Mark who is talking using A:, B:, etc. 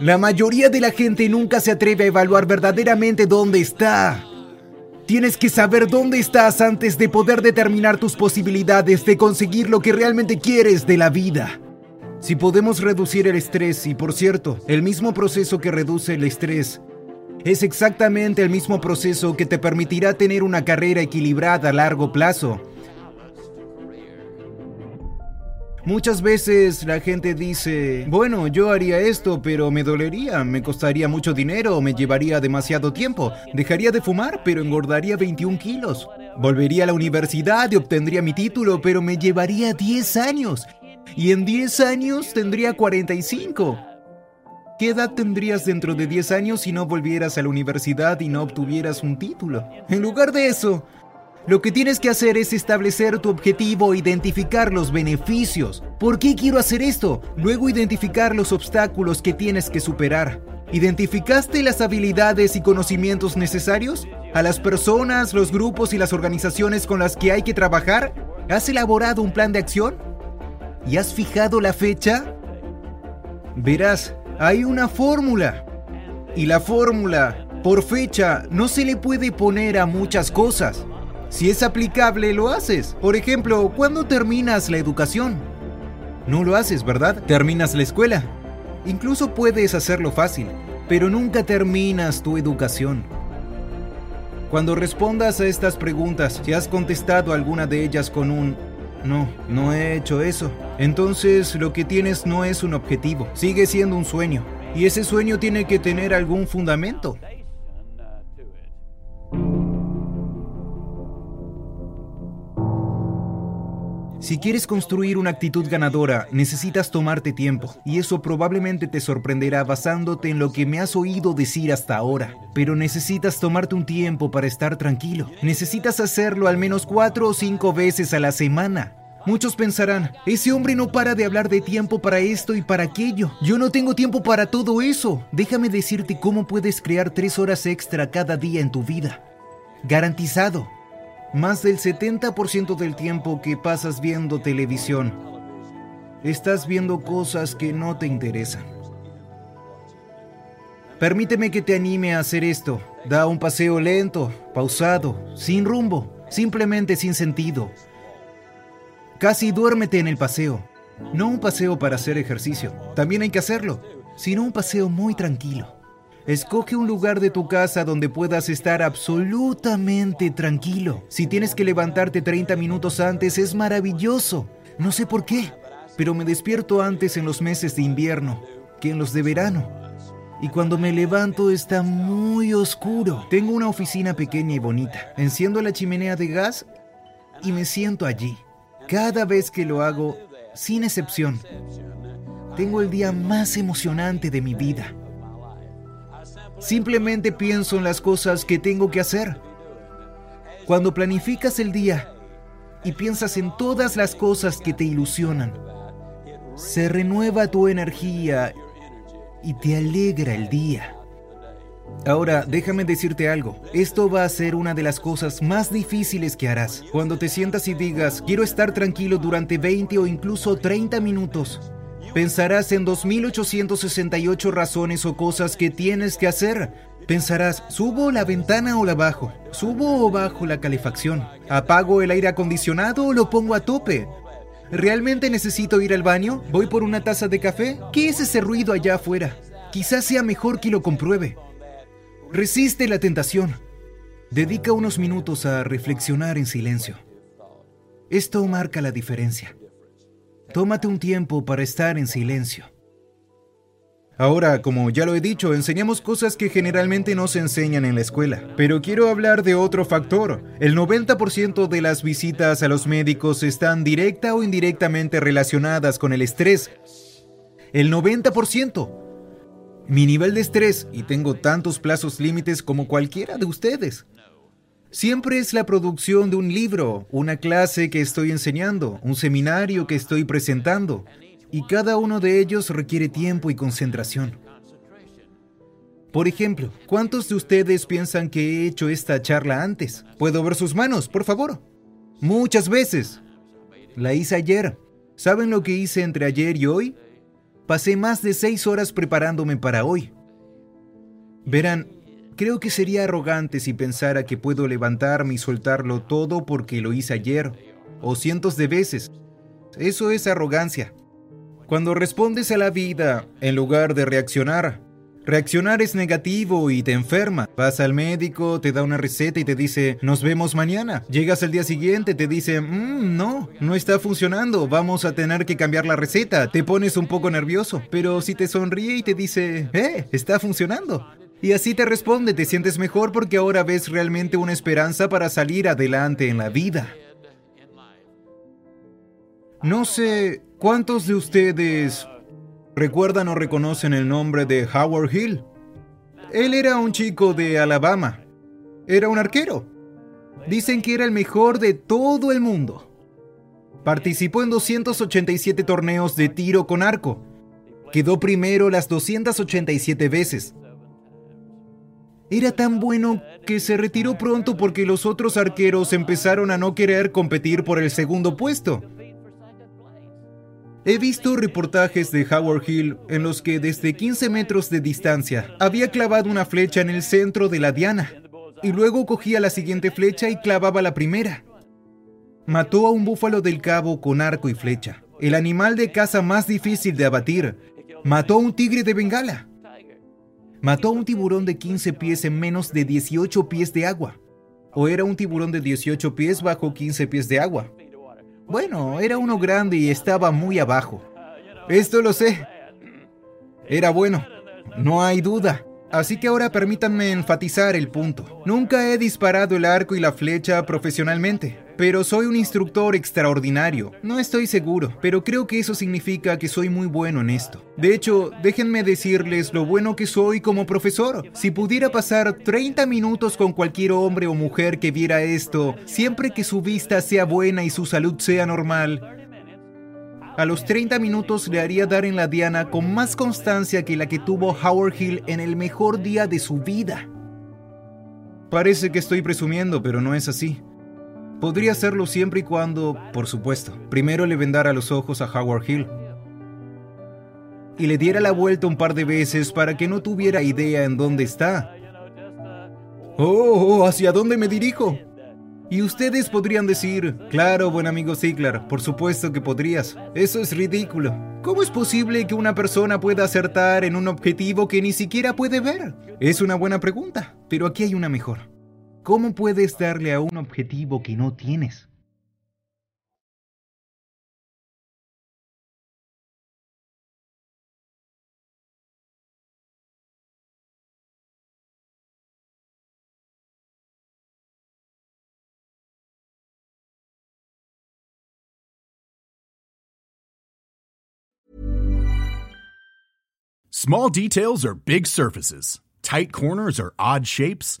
A: La mayoría de la gente nunca se atreve a evaluar verdaderamente dónde está. Tienes que saber dónde estás antes de poder determinar tus posibilidades de conseguir lo que realmente quieres de la vida. Si podemos reducir el estrés, y por cierto, el mismo proceso que reduce el estrés, es exactamente el mismo proceso que te permitirá tener una carrera equilibrada a largo plazo. Muchas veces la gente dice, bueno, yo haría esto, pero me dolería, me costaría mucho dinero, me llevaría demasiado tiempo, dejaría de fumar, pero engordaría 21 kilos, volvería a la universidad y obtendría mi título, pero me llevaría 10 años, y en 10 años tendría 45. ¿Qué edad tendrías dentro de 10 años si no volvieras a la universidad y no obtuvieras un título? En lugar de eso, lo que tienes que hacer es establecer tu objetivo, identificar los beneficios. ¿Por qué quiero hacer esto? Luego identificar los obstáculos que tienes que superar. ¿Identificaste las habilidades y conocimientos necesarios? ¿A las personas, los grupos y las organizaciones con las que hay que trabajar? ¿Has elaborado un plan de acción? ¿Y has fijado la fecha? Verás, hay una fórmula. Y la fórmula, por fecha, no se le puede poner a muchas cosas. Si es aplicable, lo haces. Por ejemplo, ¿cuándo terminas la educación? No lo haces, ¿verdad? Terminas la escuela. Incluso puedes hacerlo fácil, pero nunca terminas tu educación. Cuando respondas a estas preguntas, si has contestado alguna de ellas con un no, no he hecho eso, entonces lo que tienes no es un objetivo, sigue siendo un sueño. Y ese sueño tiene que tener algún fundamento. Si quieres construir una actitud ganadora, necesitas tomarte tiempo, y eso probablemente te sorprenderá basándote en lo que me has oído decir hasta ahora. Pero necesitas tomarte un tiempo para estar tranquilo. Necesitas hacerlo al menos cuatro o cinco veces a la semana. Muchos pensarán, ese hombre no para de hablar de tiempo para esto y para aquello. Yo no tengo tiempo para todo eso. Déjame decirte cómo puedes crear tres horas extra cada día en tu vida. Garantizado. Más del 70% del tiempo que pasas viendo televisión, estás viendo cosas que no te interesan. Permíteme que te anime a hacer esto. Da un paseo lento, pausado, sin rumbo, simplemente sin sentido. Casi duérmete en el paseo. No un paseo para hacer ejercicio, también hay que hacerlo, sino un paseo muy tranquilo. Escoge un lugar de tu casa donde puedas estar absolutamente tranquilo. Si tienes que levantarte 30 minutos antes, es maravilloso. No sé por qué, pero me despierto antes en los meses de invierno que en los de verano. Y cuando me levanto está muy oscuro. Tengo una oficina pequeña y bonita. Enciendo la chimenea de gas y me siento allí. Cada vez que lo hago, sin excepción, tengo el día más emocionante de mi vida. Simplemente pienso en las cosas que tengo que hacer. Cuando planificas el día y piensas en todas las cosas que te ilusionan, se renueva tu energía y te alegra el día. Ahora, déjame decirte algo. Esto va a ser una de las cosas más difíciles que harás. Cuando te sientas y digas, quiero estar tranquilo durante 20 o incluso 30 minutos, Pensarás en 2.868 razones o cosas que tienes que hacer. Pensarás, ¿subo la ventana o la bajo? ¿Subo o bajo la calefacción? ¿Apago el aire acondicionado o lo pongo a tope? ¿Realmente necesito ir al baño? ¿Voy por una taza de café? ¿Qué es ese ruido allá afuera? Quizás sea mejor que lo compruebe. Resiste la tentación. Dedica unos minutos a reflexionar en silencio. Esto marca la diferencia. Tómate un tiempo para estar en silencio. Ahora, como ya lo he dicho, enseñamos cosas que generalmente no se enseñan en la escuela. Pero quiero hablar de otro factor. El 90% de las visitas a los médicos están directa o indirectamente relacionadas con el estrés. El 90%. Mi nivel de estrés, y tengo tantos plazos límites como cualquiera de ustedes. Siempre es la producción de un libro, una clase que estoy enseñando, un seminario que estoy presentando, y cada uno de ellos requiere tiempo y concentración. Por ejemplo, ¿cuántos de ustedes piensan que he hecho esta charla antes? ¿Puedo ver sus manos, por favor? Muchas veces. La hice ayer. ¿Saben lo que hice entre ayer y hoy? Pasé más de seis horas preparándome para hoy. Verán, Creo que sería arrogante si pensara que puedo levantarme y soltarlo todo porque lo hice ayer, o cientos de veces. Eso es arrogancia. Cuando respondes a la vida, en lugar de reaccionar, reaccionar es negativo y te enferma. Vas al médico, te da una receta y te dice, nos vemos mañana. Llegas al día siguiente, te dice, mmm, no, no está funcionando, vamos a tener que cambiar la receta. Te pones un poco nervioso, pero si te sonríe y te dice, eh, está funcionando. Y así te responde, te sientes mejor porque ahora ves realmente una esperanza para salir adelante en la vida. No sé cuántos de ustedes recuerdan o reconocen el nombre de Howard Hill. Él era un chico de Alabama. Era un arquero. Dicen que era el mejor de todo el mundo. Participó en 287 torneos de tiro con arco. Quedó primero las 287 veces. Era tan bueno que se retiró pronto porque los otros arqueros empezaron a no querer competir por el segundo puesto. He visto reportajes de Howard Hill en los que desde 15 metros de distancia había clavado una flecha en el centro de la diana y luego cogía la siguiente flecha y clavaba la primera. Mató a un búfalo del cabo con arco y flecha, el animal de caza más difícil de abatir. Mató a un tigre de Bengala mató a un tiburón de 15 pies en menos de 18 pies de agua. ¿O era un tiburón de 18 pies bajo 15 pies de agua? Bueno, era uno grande y estaba muy abajo. Esto lo sé. Era bueno, no hay duda. Así que ahora permítanme enfatizar el punto. Nunca he disparado el arco y la flecha profesionalmente, pero soy un instructor extraordinario. No estoy seguro, pero creo que eso significa que soy muy bueno en esto. De hecho, déjenme decirles lo bueno que soy como profesor. Si pudiera pasar 30 minutos con cualquier hombre o mujer que viera esto, siempre que su vista sea buena y su salud sea normal, a los 30 minutos le haría dar en la diana con más constancia que la que tuvo Howard Hill en el mejor día de su vida. Parece que estoy presumiendo, pero no es así. Podría hacerlo siempre y cuando, por supuesto, primero le vendara los ojos a Howard Hill y le diera la vuelta un par de veces para que no tuviera idea en dónde está. Oh, ¿hacia dónde me dirijo? Y ustedes podrían decir, claro, buen amigo Ziegler, por supuesto que podrías. Eso es ridículo. ¿Cómo es posible que una persona pueda acertar en un objetivo que ni siquiera puede ver? Es una buena pregunta, pero aquí hay una mejor. ¿Cómo puedes darle a un objetivo que no tienes?
B: Small details are big surfaces. Tight corners are odd shapes.